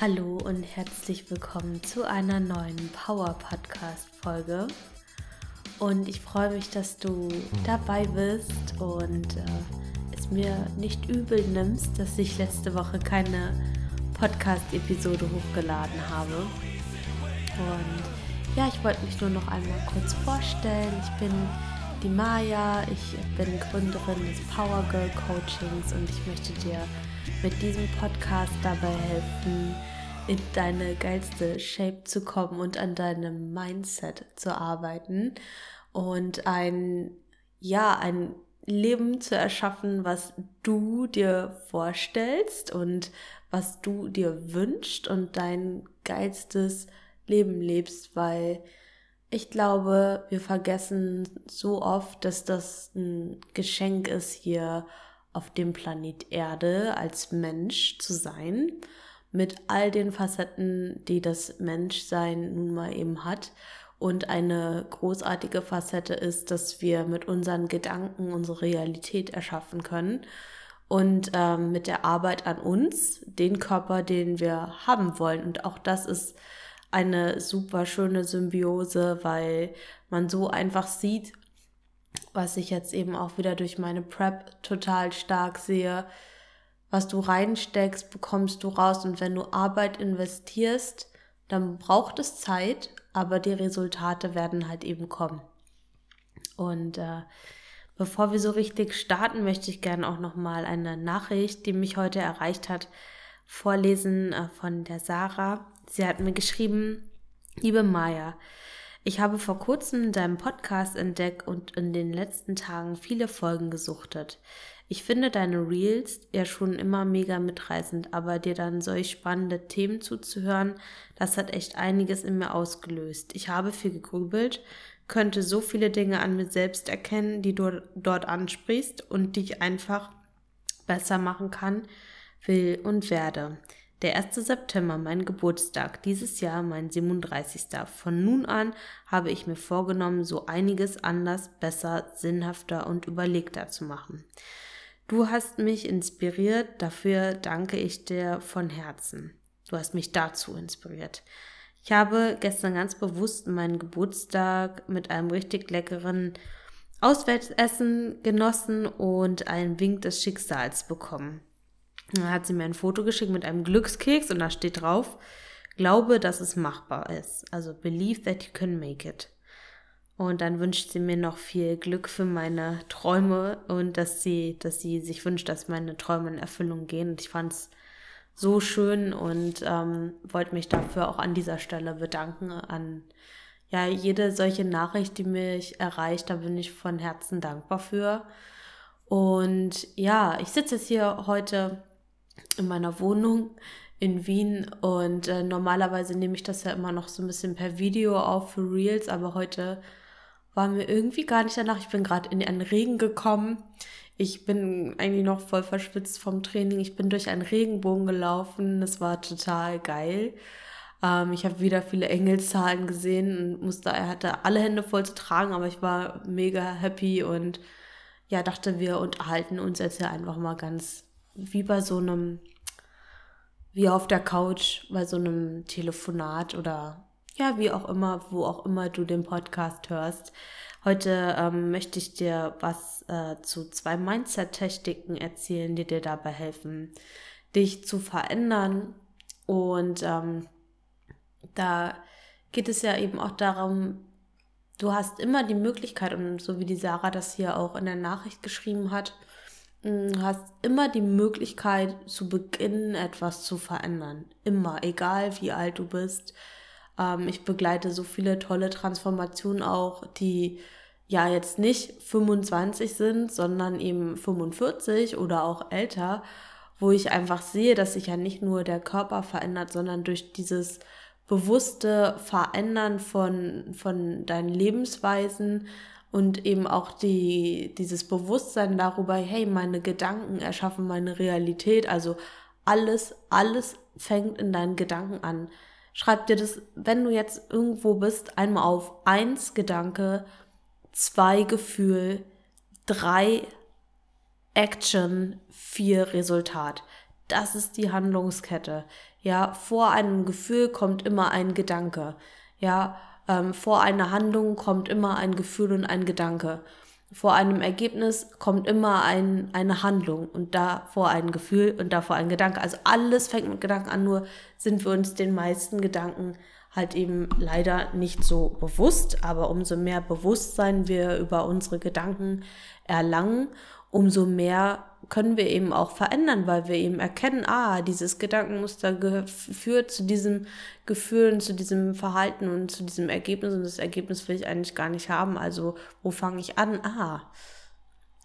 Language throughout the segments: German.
Hallo und herzlich willkommen zu einer neuen Power Podcast Folge. Und ich freue mich, dass du dabei bist und äh, es mir nicht übel nimmst, dass ich letzte Woche keine Podcast-Episode hochgeladen habe. Und ja, ich wollte mich nur noch einmal kurz vorstellen. Ich bin die Maya, ich bin Gründerin des Power Girl Coachings und ich möchte dir mit diesem Podcast dabei helfen, in deine geilste Shape zu kommen und an deinem Mindset zu arbeiten und ein, ja, ein Leben zu erschaffen, was du dir vorstellst und was du dir wünschst und dein geilstes Leben lebst, weil ich glaube, wir vergessen so oft, dass das ein Geschenk ist, hier auf dem Planet Erde als Mensch zu sein, mit all den Facetten, die das Menschsein nun mal eben hat. Und eine großartige Facette ist, dass wir mit unseren Gedanken unsere Realität erschaffen können und ähm, mit der Arbeit an uns den Körper, den wir haben wollen. Und auch das ist eine super schöne Symbiose, weil man so einfach sieht, was ich jetzt eben auch wieder durch meine Prep total stark sehe. Was du reinsteckst, bekommst du raus. Und wenn du Arbeit investierst, dann braucht es Zeit, aber die Resultate werden halt eben kommen. Und äh, bevor wir so richtig starten, möchte ich gerne auch noch mal eine Nachricht, die mich heute erreicht hat, vorlesen äh, von der Sarah. Sie hat mir geschrieben, liebe Maya, ich habe vor kurzem deinen Podcast entdeckt und in den letzten Tagen viele Folgen gesuchtet. Ich finde deine Reels ja schon immer mega mitreißend, aber dir dann solch spannende Themen zuzuhören, das hat echt einiges in mir ausgelöst. Ich habe viel gegrübelt, könnte so viele Dinge an mir selbst erkennen, die du dort ansprichst und die ich einfach besser machen kann, will und werde. Der 1. September, mein Geburtstag, dieses Jahr mein 37. Von nun an habe ich mir vorgenommen, so einiges anders, besser, sinnhafter und überlegter zu machen. Du hast mich inspiriert, dafür danke ich dir von Herzen. Du hast mich dazu inspiriert. Ich habe gestern ganz bewusst meinen Geburtstag mit einem richtig leckeren Auswärtsessen genossen und einen Wink des Schicksals bekommen. Da hat sie mir ein Foto geschickt mit einem Glückskeks und da steht drauf, glaube, dass es machbar ist. Also believe that you can make it. Und dann wünscht sie mir noch viel Glück für meine Träume und dass sie, dass sie sich wünscht, dass meine Träume in Erfüllung gehen. Und ich fand es so schön und ähm, wollte mich dafür auch an dieser Stelle bedanken an ja jede solche Nachricht, die mich erreicht. Da bin ich von Herzen dankbar für. Und ja, ich sitze jetzt hier heute in meiner Wohnung in Wien und äh, normalerweise nehme ich das ja immer noch so ein bisschen per Video auf für Reels, aber heute war mir irgendwie gar nicht danach. Ich bin gerade in einen Regen gekommen. Ich bin eigentlich noch voll verschwitzt vom Training. Ich bin durch einen Regenbogen gelaufen. Das war total geil. Ähm, ich habe wieder viele Engelszahlen gesehen und musste, er hatte alle Hände voll zu tragen, aber ich war mega happy und ja, dachte, wir unterhalten uns jetzt ja einfach mal ganz wie bei so einem, wie auf der Couch, bei so einem Telefonat oder ja, wie auch immer, wo auch immer du den Podcast hörst. Heute ähm, möchte ich dir was äh, zu zwei Mindset-Techniken erzählen, die dir dabei helfen, dich zu verändern. Und ähm, da geht es ja eben auch darum, du hast immer die Möglichkeit, und so wie die Sarah das hier auch in der Nachricht geschrieben hat, Hast immer die Möglichkeit, zu beginnen, etwas zu verändern. Immer, egal wie alt du bist. Ähm, ich begleite so viele tolle Transformationen auch, die ja jetzt nicht 25 sind, sondern eben 45 oder auch älter, wo ich einfach sehe, dass sich ja nicht nur der Körper verändert, sondern durch dieses bewusste Verändern von, von deinen Lebensweisen, und eben auch die, dieses Bewusstsein darüber, hey, meine Gedanken erschaffen meine Realität. Also alles, alles fängt in deinen Gedanken an. Schreib dir das, wenn du jetzt irgendwo bist, einmal auf. Eins Gedanke, zwei Gefühl, drei Action, vier Resultat. das ist die Handlungskette. Ja, vor einem Gefühl kommt immer ein Gedanke. Ja, ähm, vor einer Handlung kommt immer ein Gefühl und ein Gedanke. Vor einem Ergebnis kommt immer ein, eine Handlung und davor ein Gefühl und davor ein Gedanke. Also alles fängt mit Gedanken an, nur sind wir uns den meisten Gedanken halt eben leider nicht so bewusst. Aber umso mehr Bewusstsein wir über unsere Gedanken erlangen, umso mehr können wir eben auch verändern, weil wir eben erkennen, ah, dieses Gedankenmuster führt zu diesem Gefühl und zu diesem Verhalten und zu diesem Ergebnis und das Ergebnis will ich eigentlich gar nicht haben. Also wo fange ich an? Ah,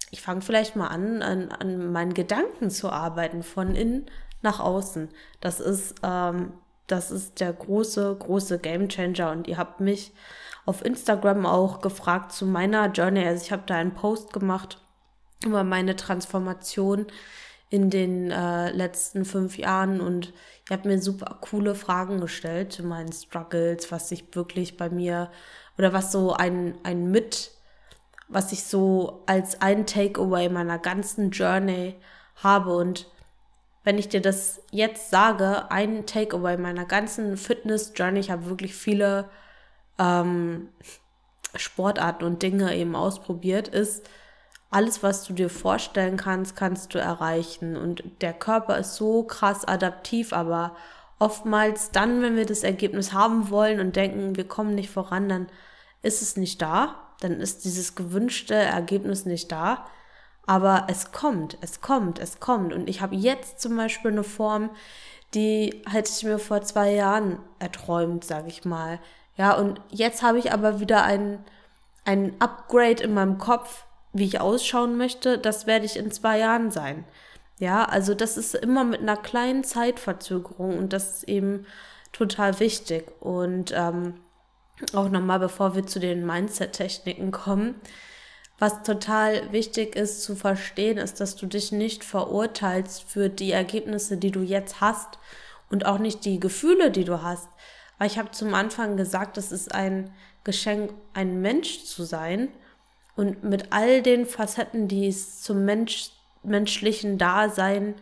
ich fange vielleicht mal an, an, an, meinen Gedanken zu arbeiten, von innen nach außen. Das ist, ähm, das ist der große, große Game Changer und ihr habt mich auf Instagram auch gefragt zu meiner Journey. Also ich habe da einen Post gemacht über meine Transformation in den äh, letzten fünf Jahren. Und ich habe mir super coole Fragen gestellt zu meinen Struggles, was sich wirklich bei mir oder was so ein, ein Mit, was ich so als ein Takeaway meiner ganzen Journey habe. Und wenn ich dir das jetzt sage, ein Takeaway meiner ganzen Fitness-Journey, ich habe wirklich viele ähm, Sportarten und Dinge eben ausprobiert, ist, alles, was du dir vorstellen kannst, kannst du erreichen. Und der Körper ist so krass adaptiv, aber oftmals dann, wenn wir das Ergebnis haben wollen und denken, wir kommen nicht voran, dann ist es nicht da. Dann ist dieses gewünschte Ergebnis nicht da. Aber es kommt, es kommt, es kommt. Und ich habe jetzt zum Beispiel eine Form, die hätte ich mir vor zwei Jahren erträumt, sage ich mal. Ja, und jetzt habe ich aber wieder ein, ein Upgrade in meinem Kopf, wie ich ausschauen möchte, das werde ich in zwei Jahren sein. Ja, also das ist immer mit einer kleinen Zeitverzögerung und das ist eben total wichtig. Und ähm, auch nochmal, bevor wir zu den Mindset-Techniken kommen, was total wichtig ist zu verstehen, ist, dass du dich nicht verurteilst für die Ergebnisse, die du jetzt hast und auch nicht die Gefühle, die du hast. Weil ich habe zum Anfang gesagt, es ist ein Geschenk, ein Mensch zu sein und mit all den Facetten, die es zum Mensch, menschlichen Dasein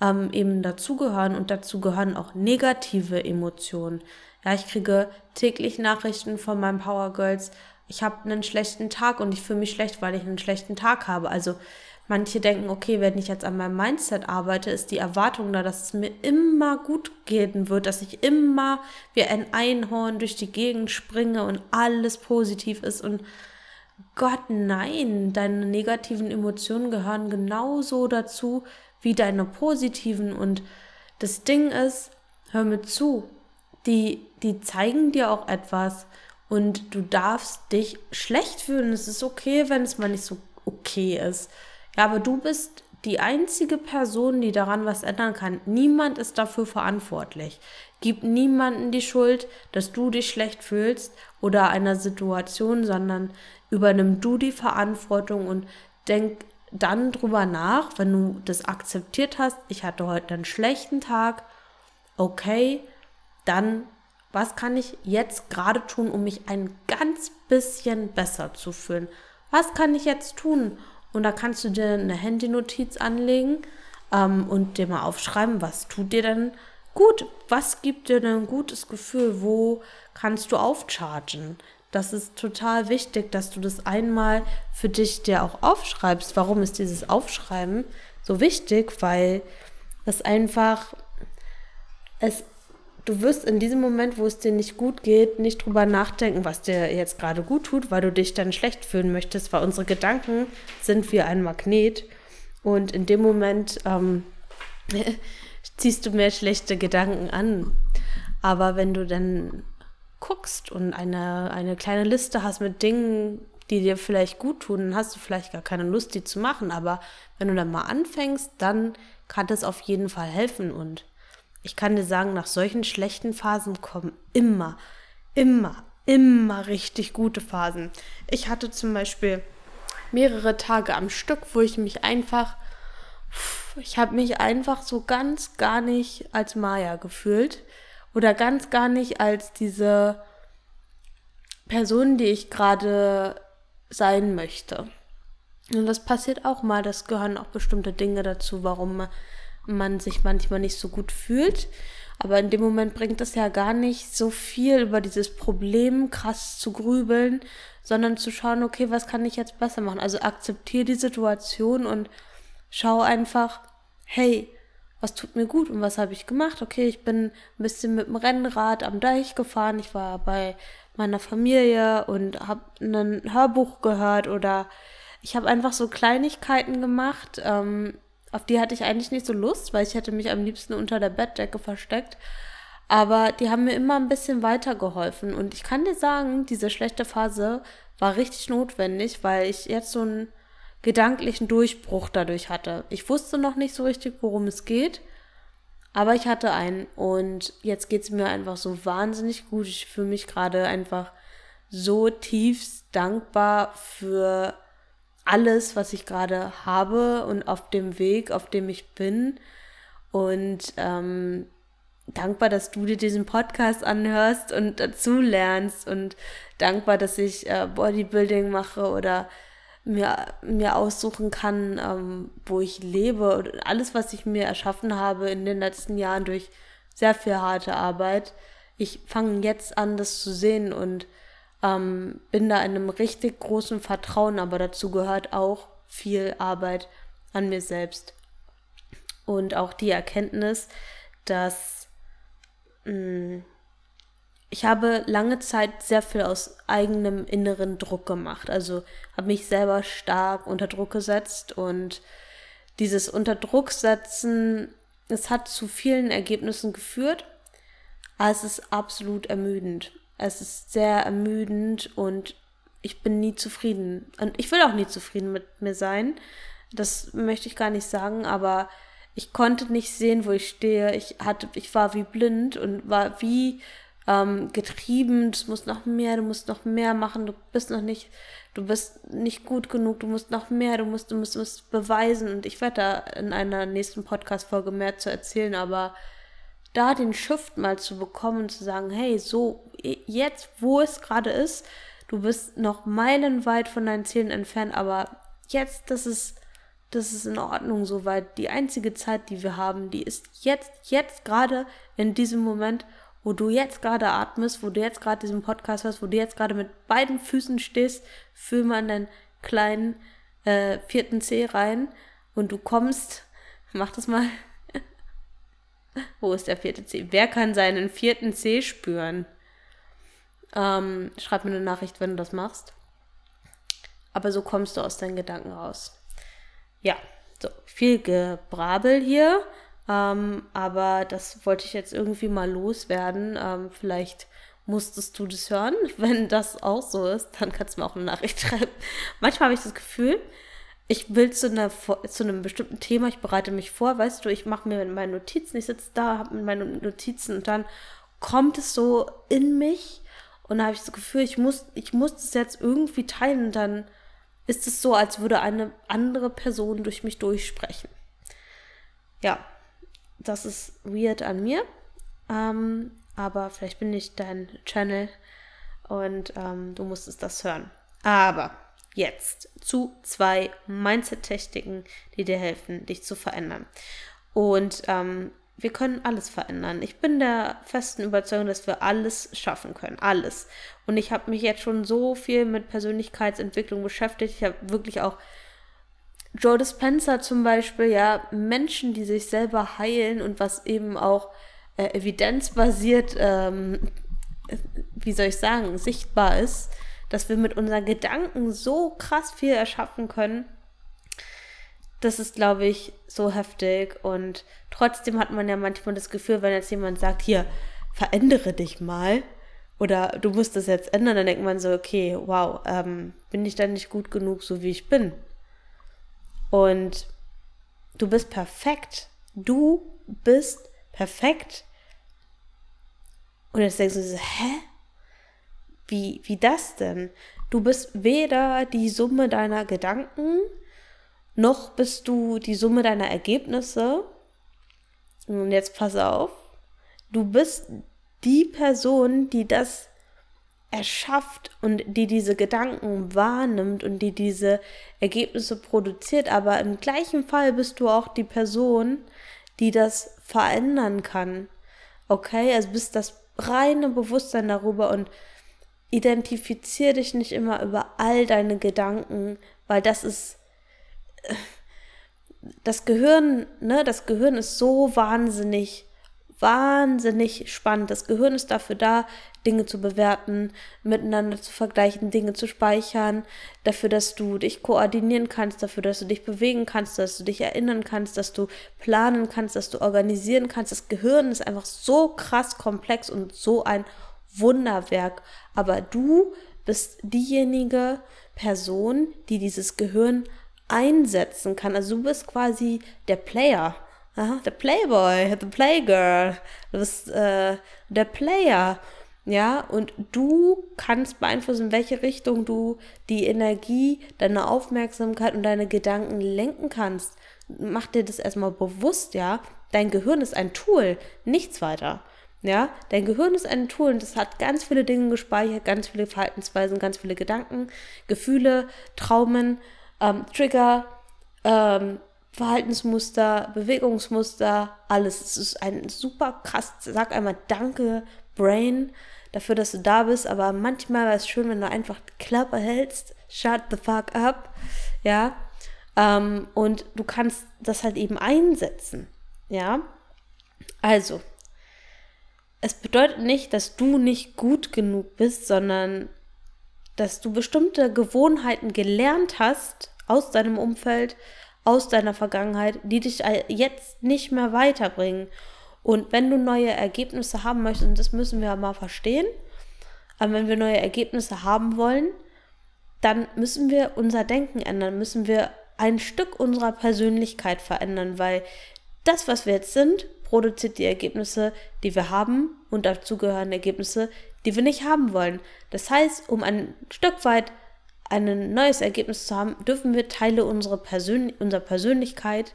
ähm, eben dazugehören und dazu gehören auch negative Emotionen. Ja, ich kriege täglich Nachrichten von meinen Power Girls. Ich habe einen schlechten Tag und ich fühle mich schlecht, weil ich einen schlechten Tag habe. Also manche denken, okay, wenn ich jetzt an meinem Mindset arbeite, ist die Erwartung da, dass es mir immer gut gehen wird, dass ich immer wie ein Einhorn durch die Gegend springe und alles positiv ist und Gott, nein, deine negativen Emotionen gehören genauso dazu wie deine positiven. Und das Ding ist, hör mir zu, die, die zeigen dir auch etwas und du darfst dich schlecht fühlen. Es ist okay, wenn es mal nicht so okay ist. Ja, aber du bist die einzige Person, die daran was ändern kann. Niemand ist dafür verantwortlich. Gib niemanden die Schuld, dass du dich schlecht fühlst oder einer Situation, sondern übernimm du die Verantwortung und denk dann drüber nach, wenn du das akzeptiert hast, ich hatte heute einen schlechten Tag, okay, dann was kann ich jetzt gerade tun, um mich ein ganz bisschen besser zu fühlen? Was kann ich jetzt tun? Und da kannst du dir eine Handynotiz anlegen ähm, und dir mal aufschreiben, was tut dir denn gut? Was gibt dir denn ein gutes Gefühl? Wo kannst du aufchargen? Das ist total wichtig, dass du das einmal für dich dir auch aufschreibst. Warum ist dieses Aufschreiben so wichtig? Weil es einfach, es, du wirst in diesem Moment, wo es dir nicht gut geht, nicht drüber nachdenken, was dir jetzt gerade gut tut, weil du dich dann schlecht fühlen möchtest, weil unsere Gedanken sind wie ein Magnet. Und in dem Moment ähm, ziehst du mehr schlechte Gedanken an. Aber wenn du dann guckst und eine, eine kleine Liste hast mit Dingen, die dir vielleicht gut tun, dann hast du vielleicht gar keine Lust, die zu machen. Aber wenn du dann mal anfängst, dann kann das auf jeden Fall helfen. Und ich kann dir sagen, nach solchen schlechten Phasen kommen immer, immer, immer richtig gute Phasen. Ich hatte zum Beispiel mehrere Tage am Stück, wo ich mich einfach, ich habe mich einfach so ganz gar nicht als Maya gefühlt oder ganz gar nicht als diese Person, die ich gerade sein möchte. Und das passiert auch mal, das gehören auch bestimmte Dinge dazu, warum man sich manchmal nicht so gut fühlt. Aber in dem Moment bringt es ja gar nicht so viel über dieses Problem krass zu grübeln, sondern zu schauen, okay, was kann ich jetzt besser machen? Also akzeptiere die Situation und schau einfach, hey, was tut mir gut und was habe ich gemacht? Okay, ich bin ein bisschen mit dem Rennrad am Deich gefahren. Ich war bei meiner Familie und habe ein Hörbuch gehört oder ich habe einfach so Kleinigkeiten gemacht. Ähm, auf die hatte ich eigentlich nicht so Lust, weil ich hätte mich am liebsten unter der Bettdecke versteckt. Aber die haben mir immer ein bisschen weitergeholfen. Und ich kann dir sagen, diese schlechte Phase war richtig notwendig, weil ich jetzt so einen gedanklichen Durchbruch dadurch hatte. Ich wusste noch nicht so richtig, worum es geht. Aber ich hatte einen und jetzt geht es mir einfach so wahnsinnig gut. Ich fühle mich gerade einfach so tiefst dankbar für alles, was ich gerade habe und auf dem Weg, auf dem ich bin. Und ähm, dankbar, dass du dir diesen Podcast anhörst und dazu lernst und dankbar, dass ich äh, Bodybuilding mache oder mir, mir aussuchen kann, ähm, wo ich lebe und alles, was ich mir erschaffen habe in den letzten Jahren durch sehr viel harte Arbeit. Ich fange jetzt an, das zu sehen und ähm, bin da in einem richtig großen Vertrauen, aber dazu gehört auch viel Arbeit an mir selbst. Und auch die Erkenntnis, dass mh, mm, ich habe lange Zeit sehr viel aus eigenem inneren Druck gemacht. Also habe mich selber stark unter Druck gesetzt und dieses unter Druck setzen, es hat zu vielen Ergebnissen geführt, aber es ist absolut ermüdend. Es ist sehr ermüdend und ich bin nie zufrieden. Und ich will auch nie zufrieden mit mir sein. Das möchte ich gar nicht sagen, aber ich konnte nicht sehen, wo ich stehe. Ich hatte, ich war wie blind und war wie ähm, getrieben. Du musst noch mehr, du musst noch mehr machen. Du bist noch nicht, du bist nicht gut genug. Du musst noch mehr, du musst, du musst, du musst beweisen. Und ich werde da in einer nächsten Podcast-Folge mehr zu erzählen, aber da den Shift mal zu bekommen zu sagen, hey, so jetzt, wo es gerade ist, du bist noch meilenweit von deinen Zielen entfernt, aber jetzt, das ist, das ist in Ordnung soweit. Die einzige Zeit, die wir haben, die ist jetzt, jetzt gerade in diesem Moment, wo du jetzt gerade atmest, wo du jetzt gerade diesen Podcast hörst, wo du jetzt gerade mit beiden Füßen stehst, fühl mal in deinen kleinen äh, vierten Zeh rein und du kommst, mach das mal, wo ist der vierte C? Wer kann seinen vierten C spüren? Ähm, schreib mir eine Nachricht, wenn du das machst. Aber so kommst du aus deinen Gedanken raus. Ja, so viel Gebrabel hier. Ähm, aber das wollte ich jetzt irgendwie mal loswerden. Ähm, vielleicht musstest du das hören. Wenn das auch so ist, dann kannst du mir auch eine Nachricht schreiben. Manchmal habe ich das Gefühl, ich will zu, einer, zu einem bestimmten Thema, ich bereite mich vor, weißt du, ich mache mir meine Notizen, ich sitze da, habe meine Notizen und dann kommt es so in mich und da habe ich das Gefühl, ich muss, ich muss das jetzt irgendwie teilen und dann ist es so, als würde eine andere Person durch mich durchsprechen. Ja, das ist weird an mir, ähm, aber vielleicht bin ich dein Channel und ähm, du musstest das hören. Aber jetzt zu zwei Mindset-Techniken, die dir helfen, dich zu verändern. Und ähm, wir können alles verändern. Ich bin der festen Überzeugung, dass wir alles schaffen können. Alles. Und ich habe mich jetzt schon so viel mit Persönlichkeitsentwicklung beschäftigt. Ich habe wirklich auch Joe Dispenza zum Beispiel, ja, Menschen, die sich selber heilen und was eben auch äh, evidenzbasiert, ähm, wie soll ich sagen, sichtbar ist dass wir mit unseren Gedanken so krass viel erschaffen können. Das ist, glaube ich, so heftig. Und trotzdem hat man ja manchmal das Gefühl, wenn jetzt jemand sagt, hier, verändere dich mal oder du musst das jetzt ändern, dann denkt man so, okay, wow, ähm, bin ich dann nicht gut genug, so wie ich bin? Und du bist perfekt. Du bist perfekt. Und jetzt denkst du so, hä? Wie, wie das denn? Du bist weder die Summe deiner Gedanken, noch bist du die Summe deiner Ergebnisse. Und jetzt pass auf, du bist die Person, die das erschafft und die diese Gedanken wahrnimmt und die diese Ergebnisse produziert. Aber im gleichen Fall bist du auch die Person, die das verändern kann. Okay, also bist das reine Bewusstsein darüber und identifizier dich nicht immer über all deine Gedanken, weil das ist das Gehirn, ne, das Gehirn ist so wahnsinnig wahnsinnig spannend. Das Gehirn ist dafür da, Dinge zu bewerten, miteinander zu vergleichen, Dinge zu speichern, dafür, dass du dich koordinieren kannst, dafür, dass du dich bewegen kannst, dass du dich erinnern kannst, dass du planen kannst, dass du organisieren kannst. Das Gehirn ist einfach so krass komplex und so ein Wunderwerk. Aber du bist diejenige Person, die dieses Gehirn einsetzen kann. Also du bist quasi der Player. Aha, der Playboy, the Playgirl, du bist äh, der Player. Ja, und du kannst beeinflussen, in welche Richtung du die Energie, deine Aufmerksamkeit und deine Gedanken lenken kannst. Mach dir das erstmal bewusst, ja. Dein Gehirn ist ein Tool, nichts weiter. Ja, dein Gehirn ist ein Tool und es hat ganz viele Dinge gespeichert, ganz viele Verhaltensweisen, ganz viele Gedanken, Gefühle, Traumen, ähm, Trigger, ähm, Verhaltensmuster, Bewegungsmuster, alles. Es ist ein super krass. Sag einmal Danke, Brain, dafür, dass du da bist. Aber manchmal wäre es schön, wenn du einfach die Klappe hältst. Shut the fuck up. Ja. Ähm, und du kannst das halt eben einsetzen. Ja. Also, es bedeutet nicht, dass du nicht gut genug bist, sondern dass du bestimmte Gewohnheiten gelernt hast aus deinem Umfeld, aus deiner Vergangenheit, die dich jetzt nicht mehr weiterbringen. Und wenn du neue Ergebnisse haben möchtest, und das müssen wir mal verstehen, aber wenn wir neue Ergebnisse haben wollen, dann müssen wir unser Denken ändern, müssen wir ein Stück unserer Persönlichkeit verändern, weil das, was wir jetzt sind, produziert die Ergebnisse, die wir haben und dazu gehören Ergebnisse, die wir nicht haben wollen. Das heißt, um ein Stück weit ein neues Ergebnis zu haben, dürfen wir Teile unserer, Persön unserer Persönlichkeit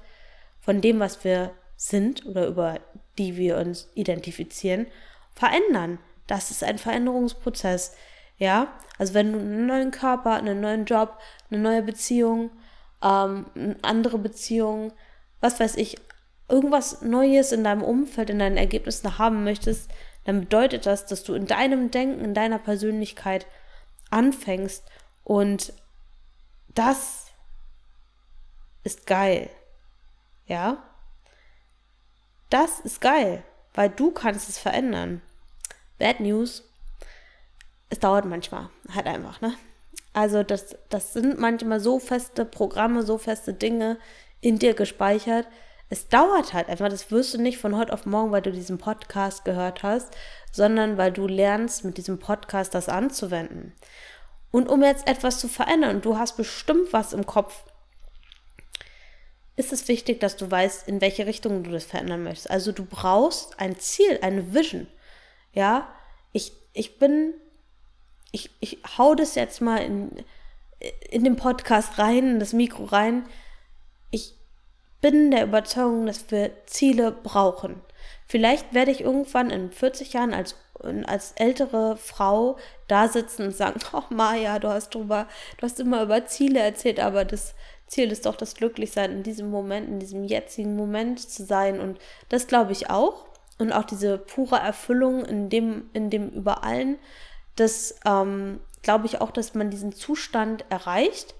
von dem, was wir sind oder über die wir uns identifizieren, verändern. Das ist ein Veränderungsprozess. Ja, also wenn du einen neuen Körper, einen neuen Job, eine neue Beziehung, ähm, andere Beziehungen, was weiß ich, irgendwas Neues in deinem Umfeld, in deinen Ergebnissen haben möchtest, dann bedeutet das, dass du in deinem Denken, in deiner Persönlichkeit anfängst und das ist geil. Ja? Das ist geil, weil du kannst es verändern. Bad News, es dauert manchmal, halt einfach, ne? Also das, das sind manchmal so feste Programme, so feste Dinge in dir gespeichert. Es dauert halt einfach, das wirst du nicht von heute auf morgen, weil du diesen Podcast gehört hast, sondern weil du lernst, mit diesem Podcast das anzuwenden. Und um jetzt etwas zu verändern, du hast bestimmt was im Kopf, ist es wichtig, dass du weißt, in welche Richtung du das verändern möchtest. Also du brauchst ein Ziel, eine Vision. Ja, ich, ich bin, ich, ich hau das jetzt mal in, in den Podcast rein, in das Mikro rein. Bin der Überzeugung, dass wir Ziele brauchen. Vielleicht werde ich irgendwann in 40 Jahren als als ältere Frau da sitzen und sagen, oh Maja, du hast drüber, du hast immer über Ziele erzählt, aber das Ziel ist doch das Glücklichsein in diesem Moment, in diesem jetzigen Moment zu sein. Und das glaube ich auch. Und auch diese pure Erfüllung in dem, in dem Überallen, das ähm, glaube ich auch, dass man diesen Zustand erreicht,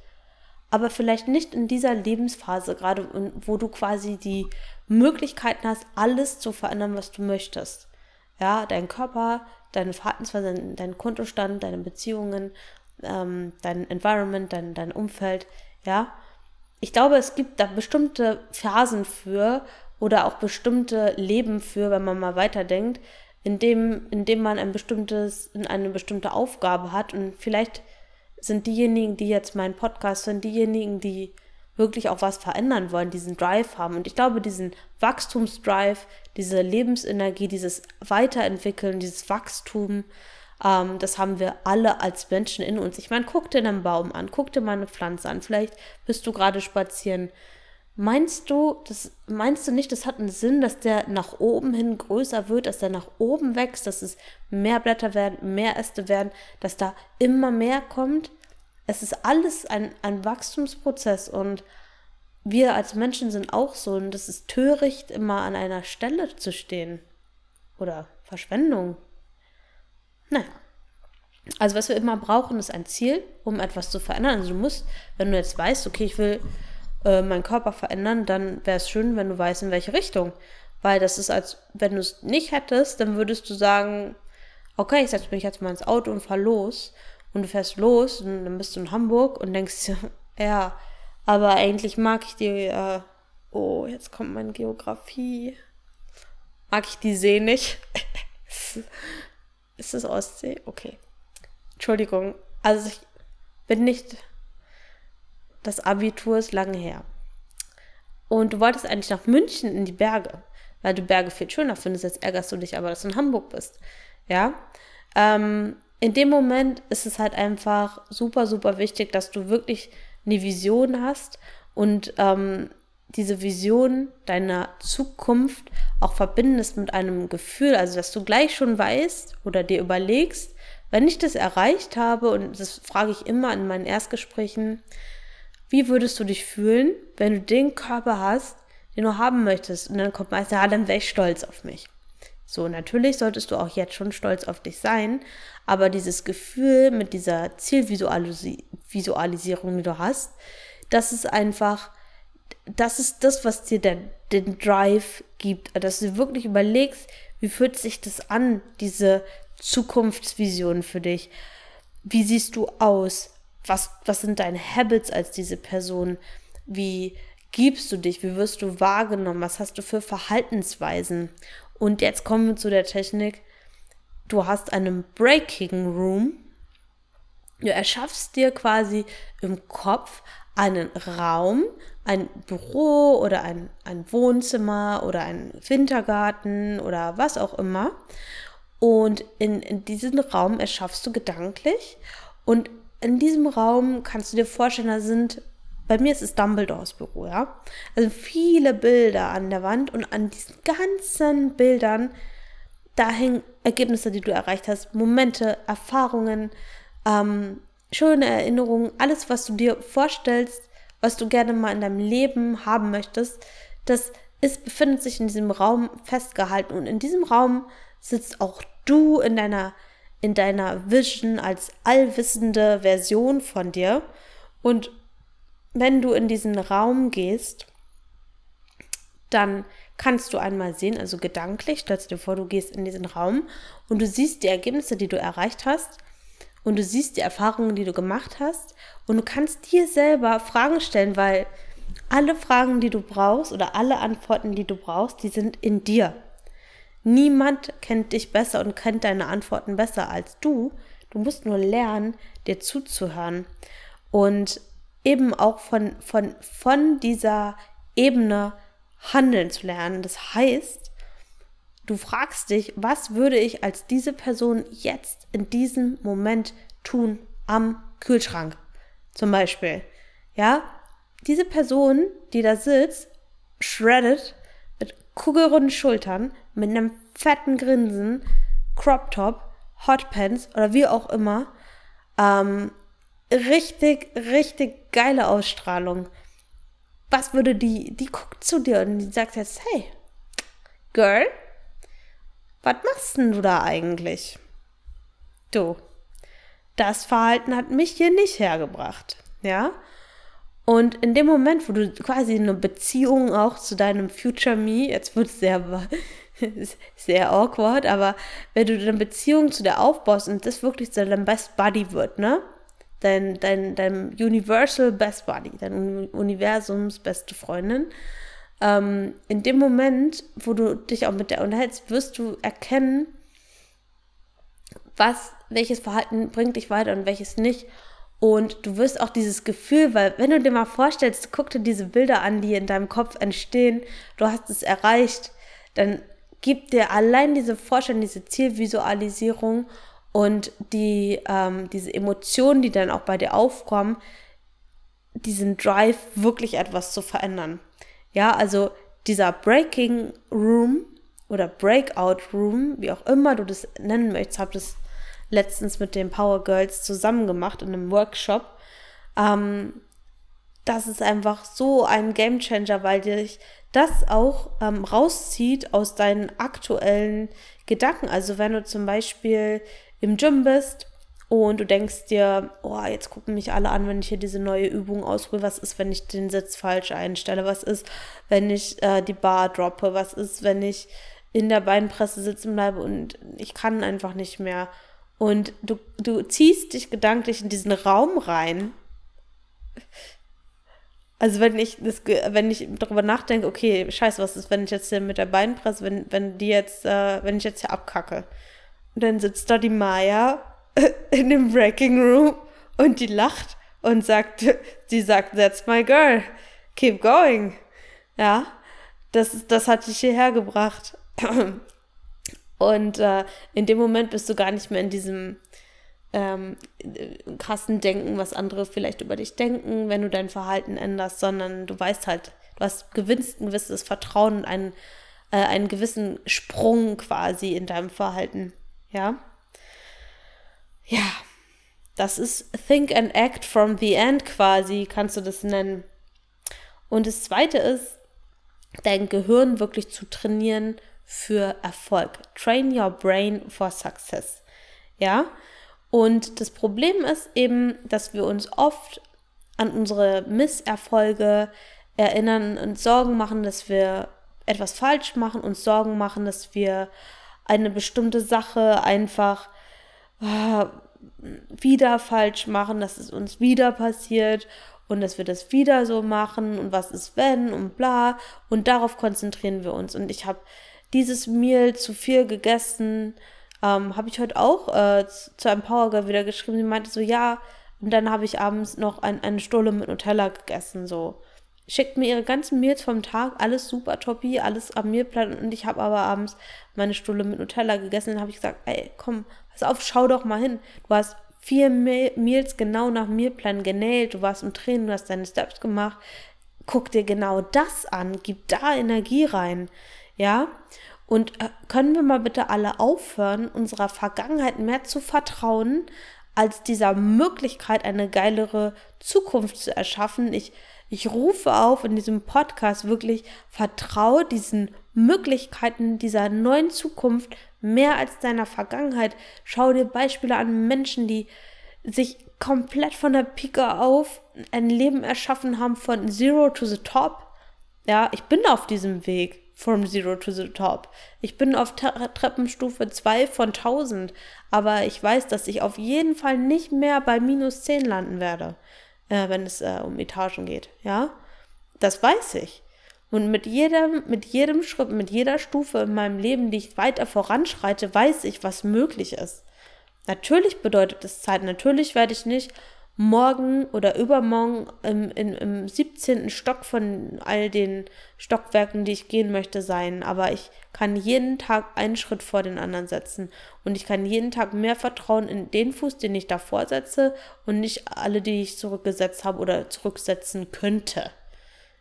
aber vielleicht nicht in dieser Lebensphase, gerade wo du quasi die Möglichkeiten hast, alles zu verändern, was du möchtest. Ja, dein Körper, deine Verhaltensweise, dein Kontostand, deine Beziehungen, ähm, dein Environment, dein, dein Umfeld, ja. Ich glaube, es gibt da bestimmte Phasen für oder auch bestimmte Leben für, wenn man mal weiterdenkt, in dem, in dem man ein bestimmtes, eine bestimmte Aufgabe hat. Und vielleicht sind diejenigen, die jetzt meinen Podcast hören, diejenigen, die wirklich auch was verändern wollen, diesen Drive haben. Und ich glaube, diesen Wachstumsdrive, diese Lebensenergie, dieses Weiterentwickeln, dieses Wachstum, ähm, das haben wir alle als Menschen in uns. Ich meine, guck dir einen Baum an, guck dir mal eine Pflanze an. Vielleicht bist du gerade spazieren. Meinst du, das meinst du nicht, das hat einen Sinn, dass der nach oben hin größer wird, dass der nach oben wächst, dass es mehr Blätter werden, mehr Äste werden, dass da immer mehr kommt? Es ist alles ein, ein Wachstumsprozess und wir als Menschen sind auch so und das ist töricht, immer an einer Stelle zu stehen. Oder Verschwendung. Naja. Also was wir immer brauchen, ist ein Ziel, um etwas zu verändern. Also du musst, wenn du jetzt weißt, okay, ich will äh, meinen Körper verändern, dann wäre es schön, wenn du weißt, in welche Richtung. Weil das ist, als wenn du es nicht hättest, dann würdest du sagen, okay, ich setze mich jetzt mal ins Auto und fahr los. Und du fährst los und dann bist du in Hamburg und denkst ja, aber eigentlich mag ich die, äh, oh, jetzt kommt meine Geografie. Mag ich die See nicht? ist das Ostsee? Okay. Entschuldigung. Also ich bin nicht, das Abitur ist lange her. Und du wolltest eigentlich nach München in die Berge, weil du Berge viel schöner findest. Jetzt ärgerst du dich aber, dass du in Hamburg bist. Ja. Ähm, in dem Moment ist es halt einfach super, super wichtig, dass du wirklich eine Vision hast und ähm, diese Vision deiner Zukunft auch verbindest mit einem Gefühl, also dass du gleich schon weißt oder dir überlegst, wenn ich das erreicht habe, und das frage ich immer in meinen Erstgesprächen, wie würdest du dich fühlen, wenn du den Körper hast, den du haben möchtest? Und dann kommt meistens, ja, dann wäre ich stolz auf mich. So, natürlich solltest du auch jetzt schon stolz auf dich sein, aber dieses Gefühl mit dieser Zielvisualisierung, die du hast, das ist einfach, das ist das, was dir den, den Drive gibt, dass du wirklich überlegst, wie fühlt sich das an, diese Zukunftsvision für dich? Wie siehst du aus? Was, was sind deine Habits als diese Person? Wie gibst du dich? Wie wirst du wahrgenommen? Was hast du für Verhaltensweisen? Und jetzt kommen wir zu der Technik. Du hast einen Breaking Room. Du erschaffst dir quasi im Kopf einen Raum, ein Büro oder ein, ein Wohnzimmer oder ein Wintergarten oder was auch immer. Und in, in diesen Raum erschaffst du gedanklich. Und in diesem Raum kannst du dir vorstellen, da sind bei mir ist es Dumbledores Büro, ja. Also viele Bilder an der Wand und an diesen ganzen Bildern, da hängen Ergebnisse, die du erreicht hast, Momente, Erfahrungen, ähm, schöne Erinnerungen, alles, was du dir vorstellst, was du gerne mal in deinem Leben haben möchtest, das ist, befindet sich in diesem Raum festgehalten. Und in diesem Raum sitzt auch du in deiner, in deiner Vision als allwissende Version von dir. Und wenn du in diesen Raum gehst, dann kannst du einmal sehen, also gedanklich, stellst dir vor, du gehst in diesen Raum und du siehst die Ergebnisse, die du erreicht hast und du siehst die Erfahrungen, die du gemacht hast und du kannst dir selber Fragen stellen, weil alle Fragen, die du brauchst oder alle Antworten, die du brauchst, die sind in dir. Niemand kennt dich besser und kennt deine Antworten besser als du. Du musst nur lernen, dir zuzuhören. Und eben auch von, von, von dieser Ebene handeln zu lernen. Das heißt, du fragst dich, was würde ich als diese Person jetzt in diesem Moment tun am Kühlschrank? Zum Beispiel. Ja, diese Person, die da sitzt, shredded, mit kugelrunden Schultern, mit einem fetten Grinsen, Crop Top, Hotpants oder wie auch immer, ähm, richtig, richtig geile Ausstrahlung. Was würde die, die guckt zu dir und die sagt jetzt, hey, Girl, was machst denn du da eigentlich? Du, das Verhalten hat mich hier nicht hergebracht, ja? Und in dem Moment, wo du quasi eine Beziehung auch zu deinem Future Me, jetzt wird es sehr, sehr awkward, aber wenn du eine Beziehung zu dir aufbaust und das wirklich zu deinem Best Buddy wird, ne? dein, dein, dein Universal Best Buddy, dein Universums beste Freundin. Ähm, in dem Moment, wo du dich auch mit der unterhältst, wirst du erkennen, was, welches Verhalten bringt dich weiter und welches nicht. Und du wirst auch dieses Gefühl, weil wenn du dir mal vorstellst, guck dir diese Bilder an, die in deinem Kopf entstehen, du hast es erreicht, dann gibt dir allein diese Vorstellung, diese Zielvisualisierung und die, ähm, diese Emotionen, die dann auch bei dir aufkommen, diesen Drive wirklich etwas zu verändern. Ja, also dieser Breaking Room oder Breakout Room, wie auch immer du das nennen möchtest, habe das letztens mit den Power Girls zusammen gemacht in einem Workshop. Ähm, das ist einfach so ein Game Changer, weil dich das auch ähm, rauszieht aus deinen aktuellen Gedanken. Also wenn du zum Beispiel im Gym bist und du denkst dir, oh, jetzt gucken mich alle an, wenn ich hier diese neue Übung ausprobiere. Was ist, wenn ich den Sitz falsch einstelle? Was ist, wenn ich äh, die Bar droppe? Was ist, wenn ich in der Beinpresse sitzen bleibe und ich kann einfach nicht mehr? Und du, du ziehst dich gedanklich in diesen Raum rein also wenn ich das, wenn ich darüber nachdenke, okay, scheiße, was ist, wenn ich jetzt hier mit der Beinpresse, wenn, wenn die jetzt, äh, wenn ich jetzt hier abkacke. Und dann sitzt da die Maya in dem Breaking Room und die lacht und sagt, sie sagt, that's my girl, keep going. Ja, das, das hat dich hierher gebracht. Und äh, in dem Moment bist du gar nicht mehr in diesem, ähm, krassen Denken, was andere vielleicht über dich denken, wenn du dein Verhalten änderst, sondern du weißt halt, du hast gewinnst ein gewisses Vertrauen und einen, äh, einen gewissen Sprung quasi in deinem Verhalten. Ja. Ja. Das ist Think and Act from the End quasi, kannst du das nennen. Und das zweite ist, dein Gehirn wirklich zu trainieren für Erfolg. Train your brain for success. Ja, und das Problem ist eben, dass wir uns oft an unsere Misserfolge erinnern und Sorgen machen, dass wir etwas falsch machen, uns Sorgen machen, dass wir eine bestimmte Sache einfach äh, wieder falsch machen, dass es uns wieder passiert und dass wir das wieder so machen und was ist wenn und bla. Und darauf konzentrieren wir uns. Und ich habe dieses Meal zu viel gegessen ähm, habe ich heute auch äh, zu einem Powergirl wieder geschrieben. Sie meinte so, ja, und dann habe ich abends noch ein, eine Stulle mit Nutella gegessen, so. Schickt mir ihre ganzen Meals vom Tag, alles super toppi, alles am Mealplan und ich habe aber abends meine Stulle mit Nutella gegessen. Dann habe ich gesagt, ey, komm, pass auf, schau doch mal hin. Du hast vier Meals genau nach Mealplan genäht, du warst im Training, du hast deine Steps gemacht. Guck dir genau das an, gib da Energie rein, ja. Und äh, können wir mal bitte alle aufhören, unserer Vergangenheit mehr zu vertrauen, als dieser Möglichkeit, eine geilere Zukunft zu erschaffen? Ich, ich rufe auf in diesem Podcast wirklich, vertraue diesen Möglichkeiten dieser neuen Zukunft mehr als deiner Vergangenheit. Schau dir Beispiele an Menschen, die sich komplett von der Pike auf ein Leben erschaffen haben von Zero to the Top. Ja, ich bin auf diesem Weg. From Zero to the Top. Ich bin auf Treppenstufe 2 von 1000, aber ich weiß, dass ich auf jeden Fall nicht mehr bei minus 10 landen werde, äh, wenn es äh, um Etagen geht. Ja, das weiß ich. Und mit jedem, mit jedem Schritt, mit jeder Stufe in meinem Leben, die ich weiter voranschreite, weiß ich, was möglich ist. Natürlich bedeutet es Zeit. Natürlich werde ich nicht morgen oder übermorgen im, im, im 17. Stock von all den Stockwerken, die ich gehen möchte, sein. Aber ich kann jeden Tag einen Schritt vor den anderen setzen. Und ich kann jeden Tag mehr Vertrauen in den Fuß, den ich davor setze und nicht alle, die ich zurückgesetzt habe oder zurücksetzen könnte.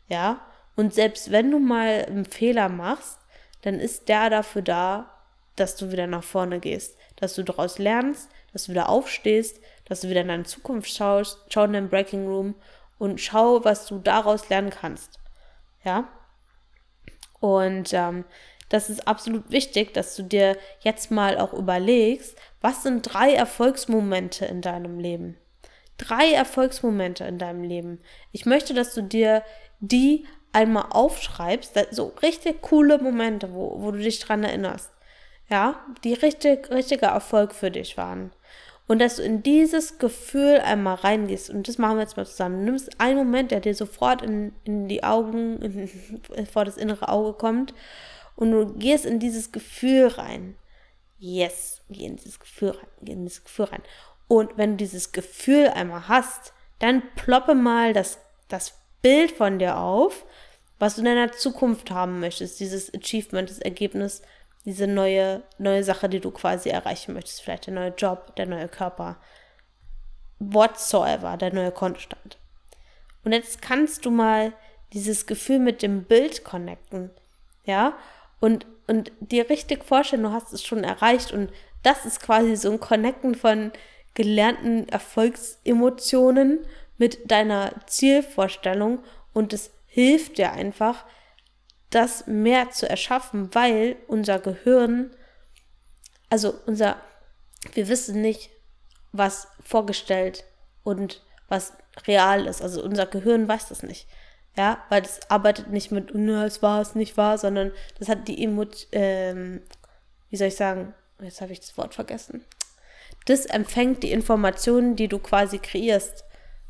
Ja? Und selbst wenn du mal einen Fehler machst, dann ist der dafür da, dass du wieder nach vorne gehst, dass du daraus lernst, dass du wieder aufstehst, dass du wieder in deine Zukunft schaust, schau in dein Breaking Room und schau, was du daraus lernen kannst. Ja? Und ähm, das ist absolut wichtig, dass du dir jetzt mal auch überlegst, was sind drei Erfolgsmomente in deinem Leben? Drei Erfolgsmomente in deinem Leben. Ich möchte, dass du dir die einmal aufschreibst, so richtig coole Momente, wo, wo du dich dran erinnerst. Ja, die richtig, richtiger Erfolg für dich waren und dass du in dieses Gefühl einmal reingehst. Und das machen wir jetzt mal zusammen. Du nimmst einen Moment, der dir sofort in, in die Augen, in, vor das innere Auge kommt und du gehst in dieses Gefühl rein. Yes, geh in dieses Gefühl rein, geh in dieses Gefühl rein. Und wenn du dieses Gefühl einmal hast, dann ploppe mal das, das Bild von dir auf, was du in deiner Zukunft haben möchtest, dieses Achievement, das Ergebnis, diese neue, neue Sache, die du quasi erreichen möchtest. Vielleicht der neue Job, der neue Körper. Whatsoever, der neue Kontostand. Und jetzt kannst du mal dieses Gefühl mit dem Bild connecten. Ja? Und, und dir richtig vorstellen, du hast es schon erreicht. Und das ist quasi so ein Connecten von gelernten Erfolgsemotionen mit deiner Zielvorstellung und es hilft dir einfach, das mehr zu erschaffen, weil unser Gehirn, also unser, wir wissen nicht, was vorgestellt und was real ist. Also unser Gehirn weiß das nicht. Ja, weil es arbeitet nicht mit, es war es nicht wahr, sondern das hat die Emotion, ähm, wie soll ich sagen, jetzt habe ich das Wort vergessen. Das empfängt die Informationen, die du quasi kreierst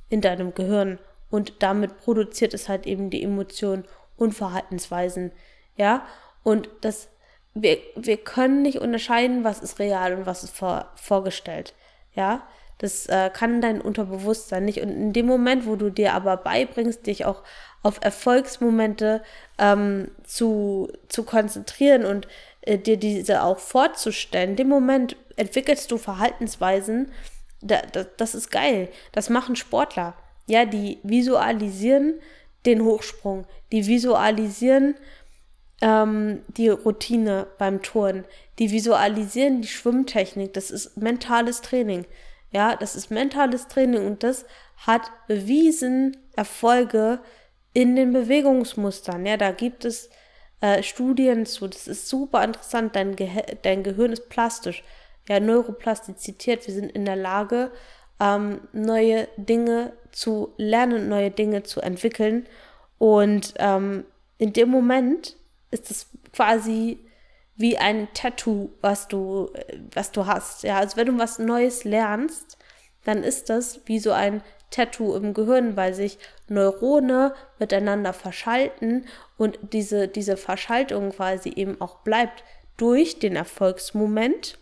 in deinem Gehirn und damit produziert es halt eben die Emotionen und Verhaltensweisen. Ja, und das, wir, wir können nicht unterscheiden, was ist real und was ist vor, vorgestellt. Ja, das äh, kann dein Unterbewusstsein nicht. Und in dem Moment, wo du dir aber beibringst, dich auch auf Erfolgsmomente ähm, zu, zu konzentrieren und äh, dir diese auch vorzustellen, in dem Moment entwickelst du Verhaltensweisen, da, da, das ist geil. Das machen Sportler. Ja, die visualisieren den Hochsprung, die visualisieren ähm, die Routine beim Touren, die visualisieren die Schwimmtechnik. Das ist mentales Training. Ja, das ist mentales Training und das hat bewiesen Erfolge in den Bewegungsmustern. Ja, da gibt es äh, Studien zu. Das ist super interessant. Dein, Ge dein Gehirn ist plastisch. Ja, Neuroplastizität. Wir sind in der Lage, ähm, neue Dinge zu lernen, neue Dinge zu entwickeln. Und ähm, in dem Moment ist es quasi wie ein Tattoo, was du, was du hast. Ja, also wenn du was Neues lernst, dann ist das wie so ein Tattoo im Gehirn, weil sich Neurone miteinander verschalten und diese, diese Verschaltung quasi eben auch bleibt durch den Erfolgsmoment,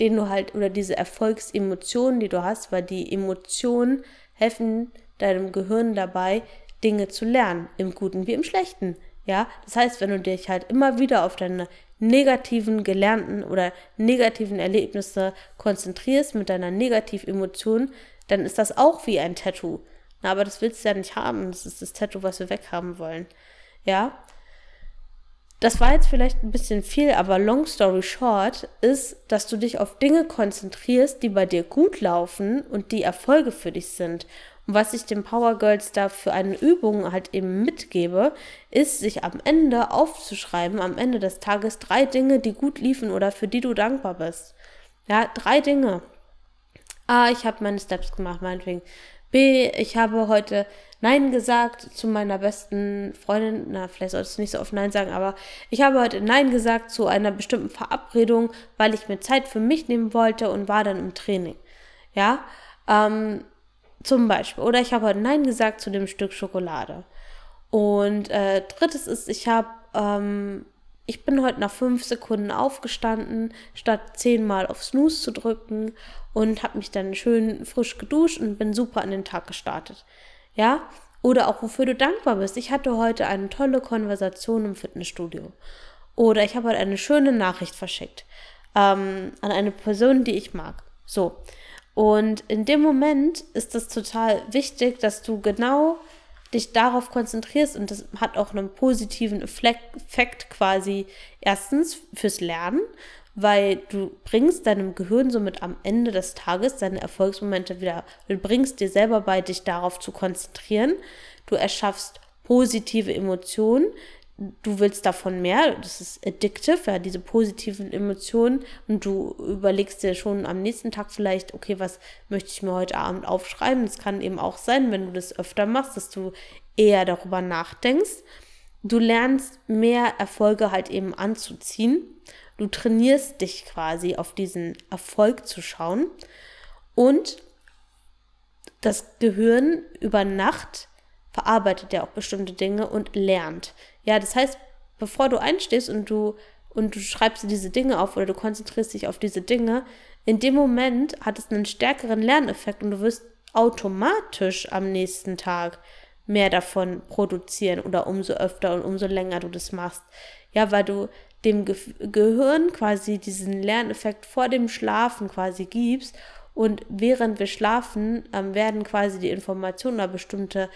den du halt, oder diese Erfolgsemotionen, die du hast, weil die Emotionen helfen deinem Gehirn dabei, Dinge zu lernen, im Guten wie im Schlechten. Ja, das heißt, wenn du dich halt immer wieder auf deine negativen gelernten oder negativen Erlebnisse konzentrierst mit deiner Negativemotion, dann ist das auch wie ein Tattoo. Na, aber das willst du ja nicht haben. Das ist das Tattoo, was wir weghaben wollen. Ja. Das war jetzt vielleicht ein bisschen viel, aber long story short ist, dass du dich auf Dinge konzentrierst, die bei dir gut laufen und die Erfolge für dich sind. Und was ich den Power Girls da für eine Übung halt eben mitgebe, ist, sich am Ende aufzuschreiben, am Ende des Tages drei Dinge, die gut liefen oder für die du dankbar bist. Ja, drei Dinge. A, ich habe meine Steps gemacht, meinetwegen. B, ich habe heute Nein gesagt zu meiner besten Freundin. Na, vielleicht solltest du nicht so oft Nein sagen, aber ich habe heute Nein gesagt zu einer bestimmten Verabredung, weil ich mir Zeit für mich nehmen wollte und war dann im Training. Ja, ähm, zum Beispiel. Oder ich habe heute Nein gesagt zu dem Stück Schokolade. Und äh, drittes ist, ich habe, ähm, ich bin heute nach fünf Sekunden aufgestanden, statt zehnmal auf Snooze zu drücken und habe mich dann schön frisch geduscht und bin super an den Tag gestartet. Ja? Oder auch wofür du dankbar bist. Ich hatte heute eine tolle Konversation im Fitnessstudio. Oder ich habe heute eine schöne Nachricht verschickt ähm, an eine Person, die ich mag. So. Und in dem Moment ist es total wichtig, dass du genau dich darauf konzentrierst und das hat auch einen positiven Effekt quasi erstens fürs Lernen, weil du bringst deinem Gehirn somit am Ende des Tages deine Erfolgsmomente wieder, du bringst dir selber bei, dich darauf zu konzentrieren, du erschaffst positive Emotionen, du willst davon mehr, das ist addictive, ja, diese positiven Emotionen und du überlegst dir schon am nächsten Tag vielleicht, okay, was möchte ich mir heute Abend aufschreiben? Das kann eben auch sein, wenn du das öfter machst, dass du eher darüber nachdenkst. Du lernst mehr Erfolge halt eben anzuziehen. Du trainierst dich quasi auf diesen Erfolg zu schauen und das Gehirn über Nacht verarbeitet ja auch bestimmte Dinge und lernt. Ja, das heißt, bevor du einstehst und du und du schreibst diese Dinge auf oder du konzentrierst dich auf diese Dinge, in dem Moment hat es einen stärkeren Lerneffekt und du wirst automatisch am nächsten Tag mehr davon produzieren oder umso öfter und umso länger du das machst. Ja, weil du dem Ge Gehirn quasi diesen Lerneffekt vor dem Schlafen quasi gibst und während wir schlafen ähm, werden quasi die Informationen oder bestimmte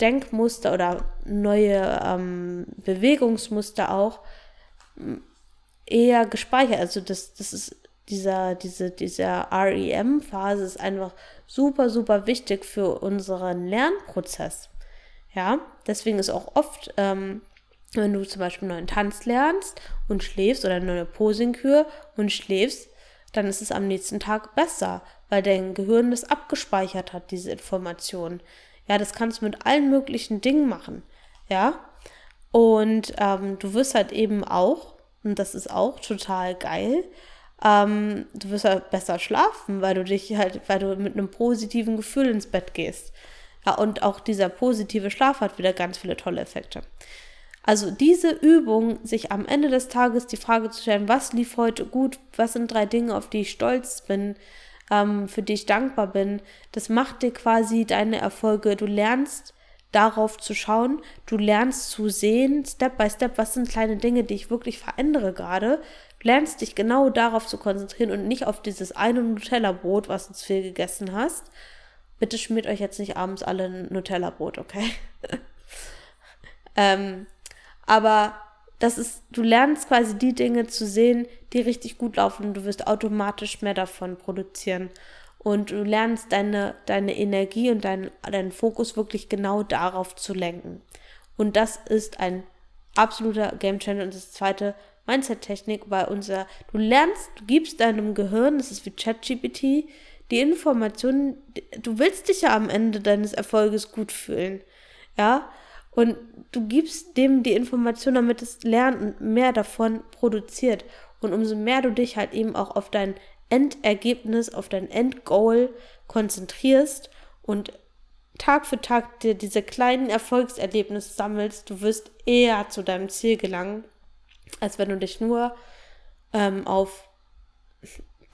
Denkmuster oder neue ähm, Bewegungsmuster auch eher gespeichert. Also das, das ist dieser, diese, dieser REM-Phase ist einfach super, super wichtig für unseren Lernprozess. Ja, deswegen ist auch oft, ähm, wenn du zum Beispiel einen neuen Tanz lernst und schläfst oder eine neue Posingkür und schläfst, dann ist es am nächsten Tag besser, weil dein Gehirn das abgespeichert hat, diese Information. Ja, das kannst du mit allen möglichen Dingen machen. Ja, und ähm, du wirst halt eben auch, und das ist auch total geil, ähm, du wirst halt besser schlafen, weil du dich halt, weil du mit einem positiven Gefühl ins Bett gehst. Ja, und auch dieser positive Schlaf hat wieder ganz viele tolle Effekte. Also diese Übung, sich am Ende des Tages die Frage zu stellen, was lief heute gut, was sind drei Dinge, auf die ich stolz bin, ähm, für die ich dankbar bin, das macht dir quasi deine Erfolge. Du lernst darauf zu schauen, du lernst zu sehen, Step by Step, was sind kleine Dinge, die ich wirklich verändere gerade. Du lernst dich genau darauf zu konzentrieren und nicht auf dieses eine Nutella-Brot, was du zu viel gegessen hast. Bitte schmiert euch jetzt nicht abends alle ein Nutella-Brot, okay? ähm, aber das ist, du lernst quasi die Dinge zu sehen, die richtig gut laufen und du wirst automatisch mehr davon produzieren. Und du lernst deine, deine Energie und deinen, deinen Fokus wirklich genau darauf zu lenken. Und das ist ein absoluter Game Changer. Und das zweite, Mindset-Technik, weil unser, du lernst, du gibst deinem Gehirn, das ist wie ChatGPT, die Informationen, du willst dich ja am Ende deines Erfolges gut fühlen. Ja, und du gibst dem die Information, damit es lernt und mehr davon produziert. Und umso mehr du dich halt eben auch auf dein Endergebnis, auf dein Endgoal konzentrierst und Tag für Tag dir diese kleinen Erfolgserlebnisse sammelst, du wirst eher zu deinem Ziel gelangen, als wenn du dich nur ähm, auf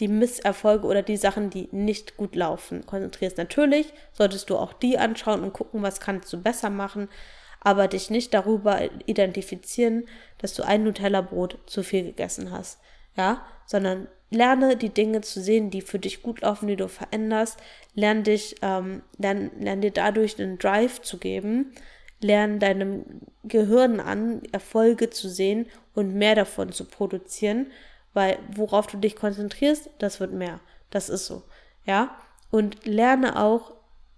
die Misserfolge oder die Sachen, die nicht gut laufen, konzentrierst. Natürlich solltest du auch die anschauen und gucken, was kannst du besser machen, aber dich nicht darüber identifizieren, dass du ein Nutella-Brot zu viel gegessen hast. Ja, sondern lerne die Dinge zu sehen, die für dich gut laufen, die du veränderst. Lern dich, ähm, lern, lern dir dadurch einen Drive zu geben. Lern deinem Gehirn an, Erfolge zu sehen und mehr davon zu produzieren, weil worauf du dich konzentrierst, das wird mehr. Das ist so. Ja. Und lerne auch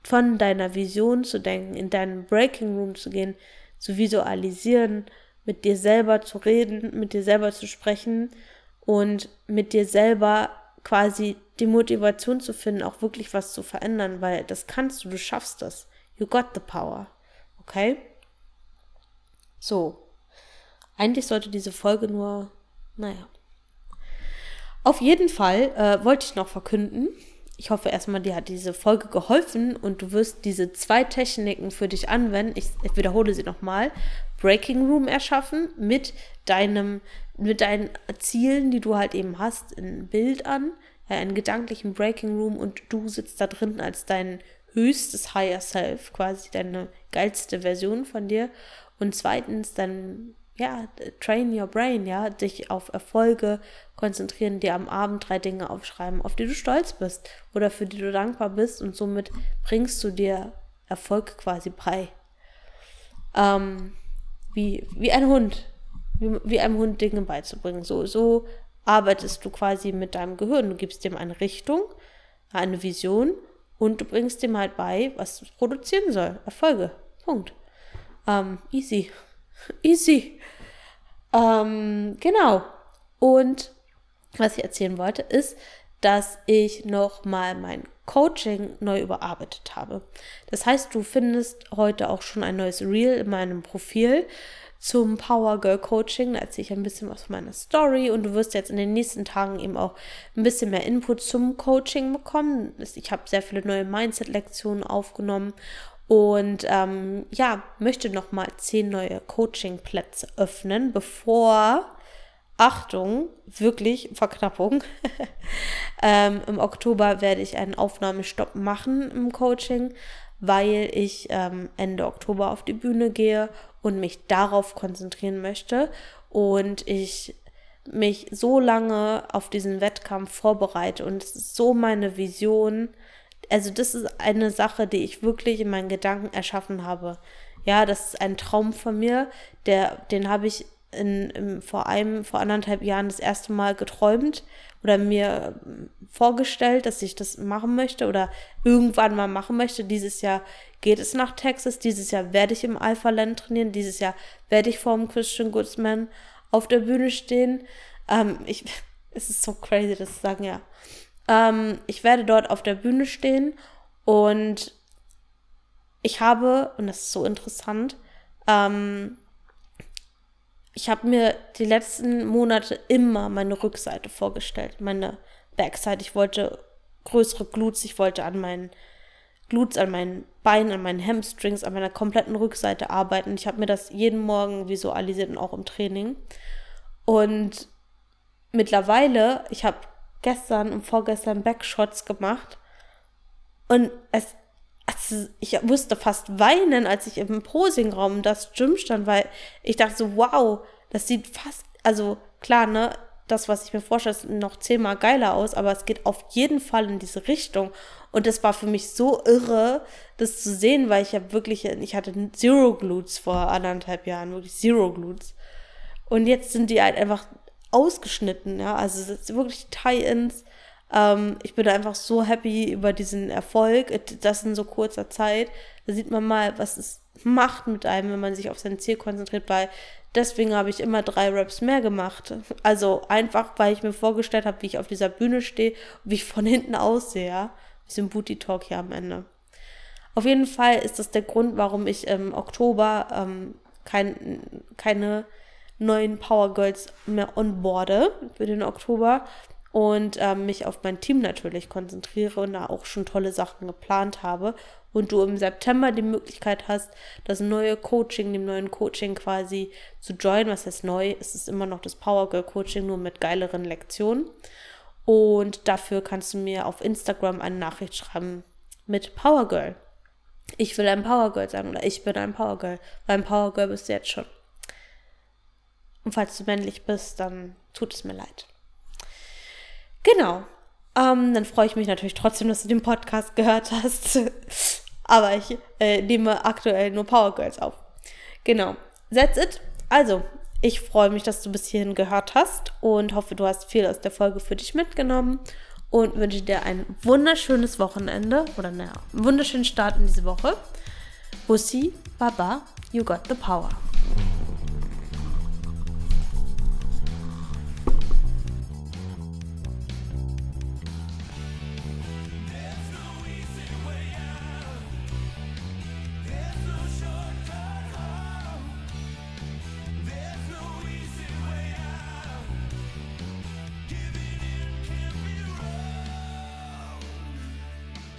von deiner Vision zu denken, in deinen Breaking Room zu gehen, zu visualisieren, mit dir selber zu reden, mit dir selber zu sprechen und mit dir selber quasi die Motivation zu finden, auch wirklich was zu verändern, weil das kannst du, du schaffst das. You got the power. Okay? So. Eigentlich sollte diese Folge nur, naja. Auf jeden Fall äh, wollte ich noch verkünden, ich hoffe erstmal, dir hat diese Folge geholfen und du wirst diese zwei Techniken für dich anwenden. Ich, ich wiederhole sie nochmal. Breaking Room erschaffen mit deinem, mit deinen Zielen, die du halt eben hast, ein Bild an, ja, einen gedanklichen Breaking Room und du sitzt da drin als dein höchstes Higher Self, quasi deine geilste Version von dir. Und zweitens dann ja, train your brain, ja, dich auf Erfolge konzentrieren, dir am Abend drei Dinge aufschreiben, auf die du stolz bist oder für die du dankbar bist und somit bringst du dir Erfolg quasi bei. Ähm, wie, wie ein Hund, wie, wie einem Hund Dinge beizubringen. So, so arbeitest du quasi mit deinem Gehirn. Du gibst dem eine Richtung, eine Vision und du bringst dem halt bei, was es produzieren soll. Erfolge. Punkt. Ähm, easy. Easy. Ähm, genau. Und was ich erzählen wollte, ist, dass ich nochmal mein Coaching neu überarbeitet habe. Das heißt, du findest heute auch schon ein neues Reel in meinem Profil zum Power Girl Coaching. Da erzähle ich ein bisschen was von meiner Story und du wirst jetzt in den nächsten Tagen eben auch ein bisschen mehr Input zum Coaching bekommen. Ich habe sehr viele neue Mindset-Lektionen aufgenommen und ähm, ja, möchte nochmal zehn neue Coaching-Plätze öffnen, bevor, Achtung, wirklich Verknappung, ähm, im Oktober werde ich einen Aufnahmestopp machen im Coaching, weil ich ähm, Ende Oktober auf die Bühne gehe und mich darauf konzentrieren möchte und ich mich so lange auf diesen Wettkampf vorbereite und es ist so meine Vision, also das ist eine Sache, die ich wirklich in meinen Gedanken erschaffen habe. Ja, das ist ein Traum von mir, der, den habe ich in, in, vor einem, vor anderthalb Jahren das erste Mal geträumt oder mir vorgestellt, dass ich das machen möchte oder irgendwann mal machen möchte. Dieses Jahr geht es nach Texas. Dieses Jahr werde ich im Alpha Land trainieren. Dieses Jahr werde ich vor dem Christian Goodsman auf der Bühne stehen. Ähm, ich, es ist so crazy, das zu sagen, ja. Ähm, ich werde dort auf der Bühne stehen und ich habe, und das ist so interessant, ähm, ich habe mir die letzten Monate immer meine Rückseite vorgestellt, meine Backside. Ich wollte größere Glutes, ich wollte an meinen Glutes, an meinen Beinen, an meinen Hamstrings, an meiner kompletten Rückseite arbeiten. Ich habe mir das jeden Morgen visualisiert und auch im Training. Und mittlerweile, ich habe gestern und vorgestern Backshots gemacht und es also ich musste fast weinen, als ich im Posingraum das Gym stand, weil ich dachte so, wow, das sieht fast, also klar, ne, das, was ich mir vorstelle, ist noch zehnmal geiler aus, aber es geht auf jeden Fall in diese Richtung. Und das war für mich so irre, das zu sehen, weil ich ja wirklich, ich hatte Zero Glutes vor anderthalb Jahren, wirklich Zero Glutes. Und jetzt sind die halt einfach ausgeschnitten, ja, also wirklich Tie-Ins ähm, ich bin einfach so happy über diesen Erfolg, das in so kurzer Zeit. Da sieht man mal, was es macht mit einem, wenn man sich auf sein Ziel konzentriert, weil deswegen habe ich immer drei Raps mehr gemacht. Also einfach, weil ich mir vorgestellt habe, wie ich auf dieser Bühne stehe, wie ich von hinten aussehe, ja. Bisschen Booty Talk hier am Ende. Auf jeden Fall ist das der Grund, warum ich im Oktober ähm, kein, keine neuen Power Girls mehr onboarde für den Oktober, und ähm, mich auf mein Team natürlich konzentriere und da auch schon tolle Sachen geplant habe und du im September die Möglichkeit hast, das neue Coaching, dem neuen Coaching quasi zu joinen. Was heißt neu? Es ist immer noch das Power Girl Coaching, nur mit geileren Lektionen. Und dafür kannst du mir auf Instagram eine Nachricht schreiben mit Power Girl. Ich will ein Power Girl sein oder ich bin ein Power Girl. Weil ein Power Girl bist du jetzt schon. Und falls du männlich bist, dann tut es mir leid. Genau. Ähm, dann freue ich mich natürlich trotzdem, dass du den Podcast gehört hast. Aber ich äh, nehme aktuell nur Power Girls auf. Genau. That's it. Also, ich freue mich, dass du bis hierhin gehört hast und hoffe, du hast viel aus der Folge für dich mitgenommen und wünsche dir ein wunderschönes Wochenende oder naja, einen wunderschönen Start in diese Woche. Bussi, Baba, you got the power.